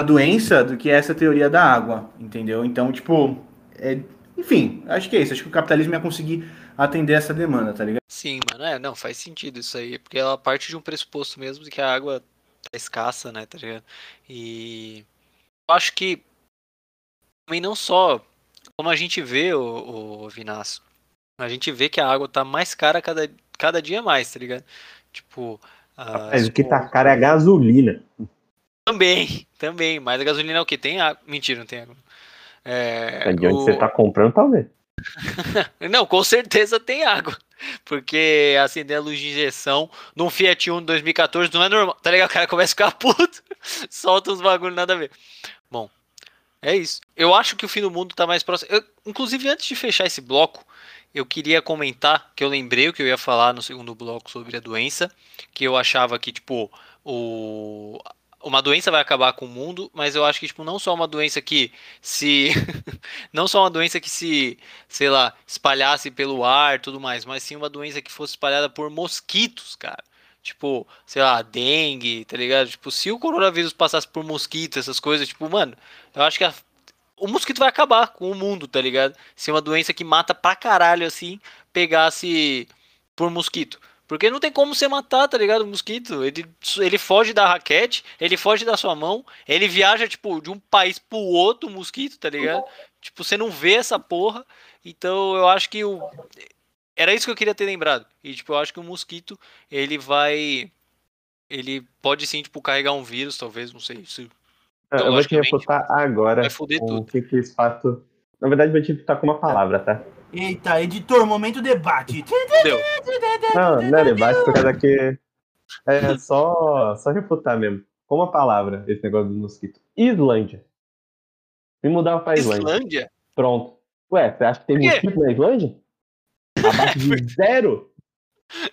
a doença do que essa teoria da água, entendeu? Então, tipo, é, enfim, acho que é isso. Acho que o capitalismo ia conseguir atender essa demanda, tá ligado? Sim, mano, é, não, faz sentido isso aí, porque ela parte de um pressuposto mesmo de que a água tá escassa, né, tá ligado? E eu acho que também não só como a gente vê o, o Vinaço, a gente vê que a água tá mais cara cada, cada dia mais, tá ligado? Tipo. Mas o que tá caro é a gasolina. Também, também. Mas a gasolina é o que? Tem água. Mentira, não tem água. É, de onde o... você tá comprando, talvez. não, com certeza tem água. Porque acender a luz de injeção num Fiat Uno 2014 não é normal. Tá ligado? O cara começa a ficar puto, solta uns bagulho nada a ver. Bom, é isso. Eu acho que o fim do mundo tá mais próximo. Eu, inclusive, antes de fechar esse bloco, eu queria comentar que eu lembrei o que eu ia falar no segundo bloco sobre a doença. Que eu achava que, tipo, o, uma doença vai acabar com o mundo, mas eu acho que tipo não só uma doença que se não só uma doença que se, sei lá, espalhasse pelo ar, tudo mais, mas sim uma doença que fosse espalhada por mosquitos, cara. Tipo, sei lá, dengue, tá ligado? Tipo, se o coronavírus passasse por mosquito, essas coisas, tipo, mano, eu acho que a, o mosquito vai acabar com o mundo, tá ligado? Se uma doença que mata pra caralho assim pegasse por mosquito. Porque não tem como você matar, tá ligado? O mosquito. Ele, ele foge da raquete, ele foge da sua mão, ele viaja, tipo, de um país pro outro, o mosquito, tá ligado? Tipo, você não vê essa porra. Então eu acho que o. Era isso que eu queria ter lembrado. E, tipo, eu acho que o mosquito, ele vai. Ele pode sim, tipo, carregar um vírus, talvez, não sei. Se... Ah, eu vou te refutar agora vai foder o tudo. que, que fato. Na verdade, vou te refutar com uma palavra, tá? Eita, editor, momento debate. Deu. Não, não é debate, por causa que. É só, só refutar mesmo. Com uma palavra, esse negócio do mosquito. Islândia. Me mudava pra Islândia. Islândia? Pronto. Ué, você acha que tem mosquito na Islândia? Abaixo de zero?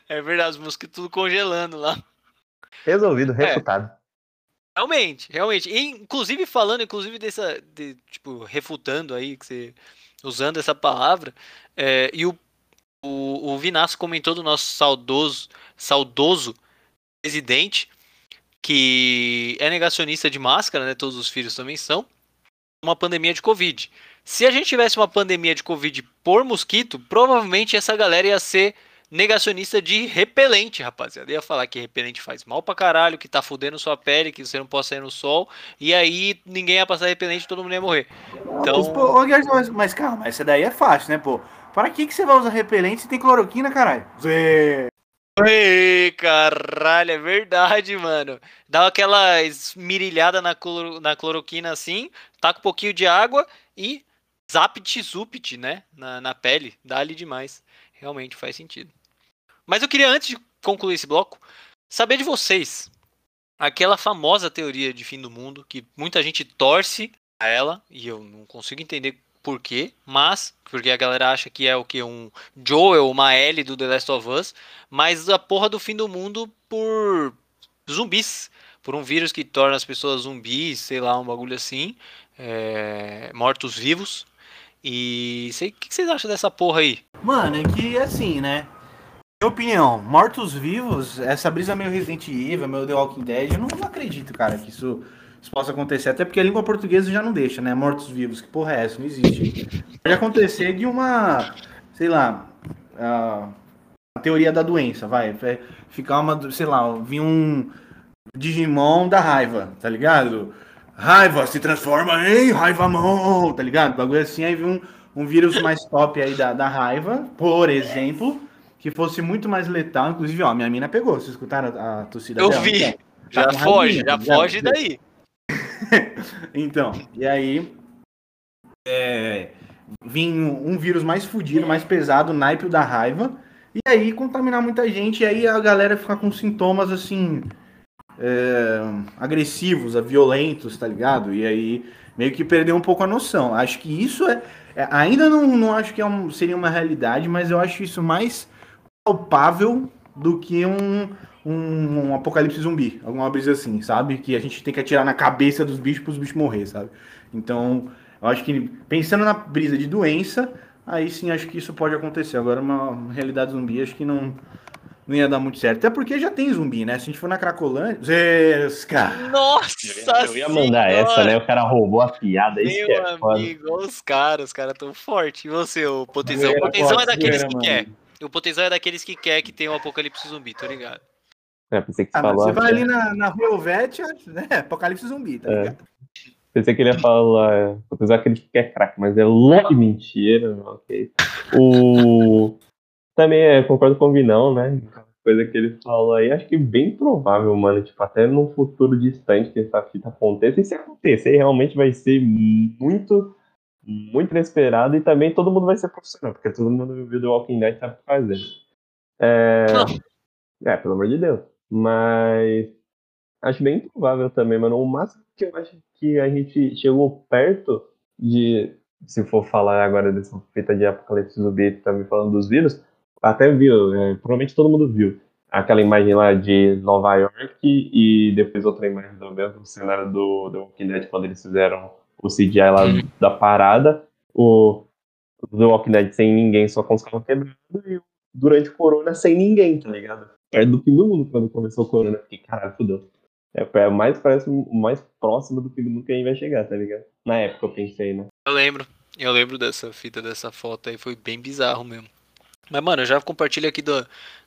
É verdade, os mosquitos tudo congelando lá. Resolvido, refutado. Realmente, realmente. E, inclusive falando, inclusive dessa, de, tipo, refutando aí, que você, usando essa palavra, é, e o, o, o Vinasco comentou do nosso saudoso, saudoso presidente, que é negacionista de máscara, né? Todos os filhos também são. Uma pandemia de Covid. Se a gente tivesse uma pandemia de Covid por mosquito, provavelmente essa galera ia ser negacionista de repelente, rapaziada. Ia falar que repelente faz mal pra caralho, que tá fudendo sua pele, que você não pode sair no sol. E aí ninguém ia passar repelente, todo mundo ia morrer. Então, Mas, pô, mas, mas calma, essa daí é fácil, né, pô? Para que, que você vai usar repelente se tem cloroquina, caralho? Zé. Ei, caralho, é verdade, mano. Dá aquela esmirilhada na, cloro- na cloroquina assim, taca um pouquinho de água e zapt zupt, né? Na, na pele. Dá ali demais. Realmente faz sentido. Mas eu queria, antes de concluir esse bloco, saber de vocês. Aquela famosa teoria de fim do mundo, que muita gente torce a ela, e eu não consigo entender por quê, mas, porque a galera acha que é o que? Um Joel, uma Ellie do The Last of Us, mas a porra do fim do mundo por zumbis. Por um vírus que torna as pessoas zumbis, sei lá, um bagulho assim. é, Mortos-vivos. E o que que vocês acham dessa porra aí? Mano, é que assim, né? Minha opinião, mortos-vivos, essa brisa meio Resident Evil, meio The Walking Dead, eu não, acredito, cara, que isso, isso possa acontecer. Até porque a língua portuguesa já não deixa, né? Mortos-vivos, que porra é essa? Não existe. Pode acontecer de uma, sei lá, a, teoria da doença, vai. vai Ficar uma, sei lá, vir um Digimon da raiva, tá ligado? Raiva se transforma em Raivamon, tá ligado? Bagulho assim, aí vem um, um vírus mais top aí da, da raiva, por exemplo, que fosse muito mais letal. Inclusive, ó, minha mina pegou. Vocês escutaram a, a tossida Eu dela? vi. Então, Já Tá foge, já ligado? foge daí. Então, e aí. É, vinha um vírus mais fudido, mais pesado, naipe da raiva. E aí contaminar muita gente, e aí a galera ficar com sintomas assim. é, agressivos, violentos, tá ligado? E aí meio que perdeu um pouco a noção. Acho que isso é. é- ainda não, não acho que é um- seria uma realidade, mas eu acho isso mais palpável do que um, um, um apocalipse zumbi. Alguma brisa assim, sabe? Que a gente tem que atirar na cabeça dos bichos pros bichos morrer, sabe? Então, eu acho que pensando na brisa de doença, aí sim acho que isso pode acontecer. Agora, uma, realidade zumbi, acho que não, não ia dar muito certo. Até porque já tem zumbi, né? Se a gente for na Cracolândia. Zesca! Nossa Eu ia mandar essa, né? O cara roubou a piada, isso que Meu é foda. amigo, olha os caras, os caras tão fortes. E você, o Potezão? O Potezão é daqueles que mano. quer. O Potezão é daqueles que quer que tenha um apocalipse zumbi, tô ligado? É, pensei que você Ah, falou. você vai ali na, na rua Helvétia, né? Apocalipse zumbi, tá É. ligado? Pensei que ele ia falar. Apesar que ele que é craque, mas é de mentira. Ok. O. Também é, concordo com o Vinão, né? Coisa que ele falou aí, acho que bem provável, mano. Tipo, até num futuro distante que essa fita aconteça. E se acontecer, realmente vai ser muito, muito inesperado. E também todo mundo vai ser profissional, porque todo mundo viu The Walking Dead e sabe o que fazer. É. É, pelo amor de Deus. Mas. Acho bem provável também, mano. O máximo que eu acho que a gente chegou perto de. Se for falar agora dessa fita de apocalipse zumbi, também falando dos vírus, até viu, é, provavelmente todo mundo viu aquela imagem lá de Nova York e depois outra imagem do mesmo cenário do The Walking Dead quando eles fizeram o CGI lá Uhum. da parada. O The Walking Dead sem ninguém, só com os carros quebrados e o durante o Corona sem ninguém, tá ligado? Perto do fim do mundo quando começou o Corona. Fiquei, caralho, fudeu. É, é mais, parece o mais próximo do fim do mundo que a gente vai chegar, tá ligado? Na época eu pensei, né? Eu lembro. Eu lembro dessa fita, dessa foto aí. Foi bem bizarro mesmo. Mas, mano, eu já compartilho aqui do,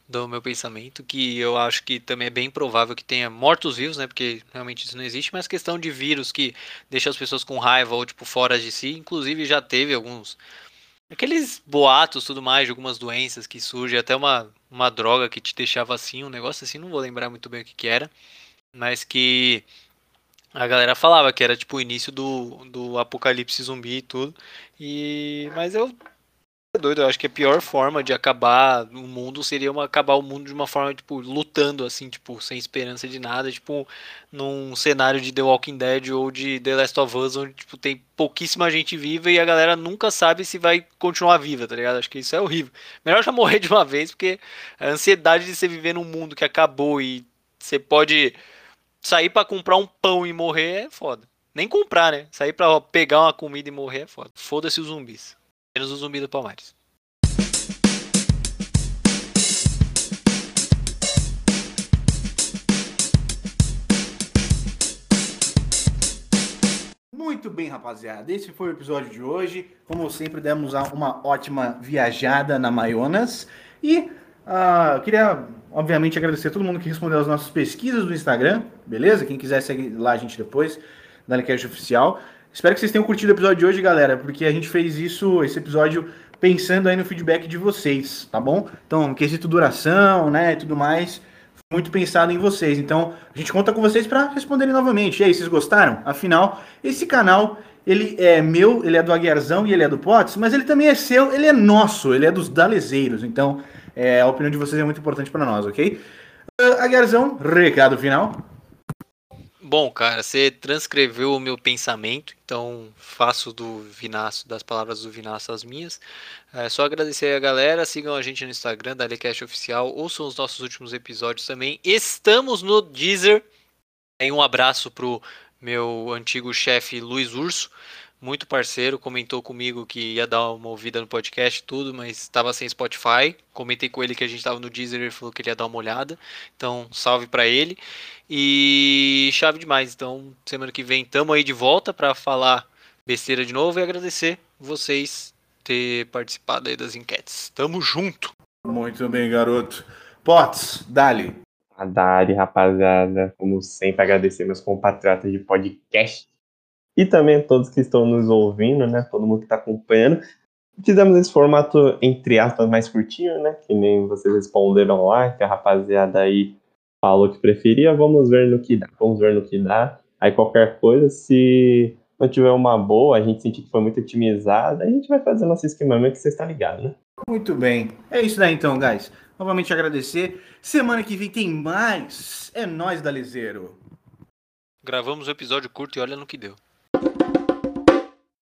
do meu pensamento, que eu acho que também é bem provável que tenha mortos-vivos, né? Porque realmente isso não existe, mas questão de vírus que deixa as pessoas com raiva ou, tipo, fora de si. Inclusive já teve alguns. Aqueles boatos, tudo mais, de algumas doenças que surgem, até uma, uma droga que te deixava assim, um negócio assim, não vou lembrar muito bem o que, que era, mas que a galera falava que era tipo o início do, do apocalipse zumbi e tudo. E mas eu é doido, eu acho que a pior forma de acabar o mundo seria uma, acabar o mundo de uma forma, tipo, lutando, assim, tipo, sem esperança de nada, tipo, num cenário de The Walking Dead ou de The Last of Us, onde, tipo, tem pouquíssima gente viva e a galera nunca sabe se vai continuar viva, tá ligado? Acho que isso é horrível. Melhor já morrer de uma vez, porque a ansiedade de você viver num mundo que acabou e você pode sair para comprar um pão e morrer é foda. Nem comprar, né? Sair pra pegar uma comida e morrer é foda. Foda-se os zumbis. Menos o zumbi do Palmares. Muito bem, rapaziada. Esse foi o episódio de hoje. Como sempre, demos uma ótima viajada na Maionas. E uh, queria, obviamente, agradecer a todo mundo que respondeu as nossas pesquisas do Instagram. Beleza? Quem quiser seguir lá a gente depois, da Oficial. Espero que vocês tenham curtido o episódio de hoje, galera, porque a gente fez isso, esse episódio, pensando aí no feedback de vocês, tá bom? Então, quesito duração, né, e tudo mais, muito pensado em vocês. Então, a gente conta com vocês para responderem novamente. E aí, vocês gostaram? Afinal, esse canal, ele é meu, ele é do Aguiarzão e ele é do Potts, mas ele também é seu, ele é nosso, ele é dos dalezeiros. Então, é, a opinião de vocês é muito importante para nós, ok? Uh, Aguiarzão, recado final. Bom, cara, você transcreveu o meu pensamento, então faço do Vinaço, das palavras do Vinaço as minhas. É só agradecer a galera, sigam a gente no Instagram da Alecast Oficial, ouçam os nossos últimos episódios também. Estamos no Deezer. Tem um abraço pro meu antigo chefe Luiz Urso, muito parceiro, comentou comigo que ia dar uma ouvida no podcast tudo, mas estava sem Spotify. Comentei com ele que a gente estava no Deezer, ele falou que ele ia dar uma olhada. Então, salve para ele. E chave demais. Então, semana que vem tamo aí de volta para falar besteira de novo e agradecer vocês ter participado aí das enquetes. Tamo junto. Muito bem, garoto. Potts, Dali. A Dali, rapaziada. Como sempre, agradecer meus compatriotas de podcast e também todos que estão nos ouvindo, né? Todo mundo que está acompanhando. Fizemos esse formato, entre aspas, mais curtinho, né? Que nem vocês responderam lá, que a rapaziada aí falou que preferia. Vamos ver no que dá. Vamos ver no que dá. Aí qualquer coisa, se não tiver uma boa, a gente sentir que foi muito otimizada, a gente vai fazer nosso esquema que você está ligado, né? Muito bem. É isso daí então, guys. Novamente agradecer. Semana que vem tem mais. É nós, Dalizeiro. Gravamos o um episódio curto e olha no que deu.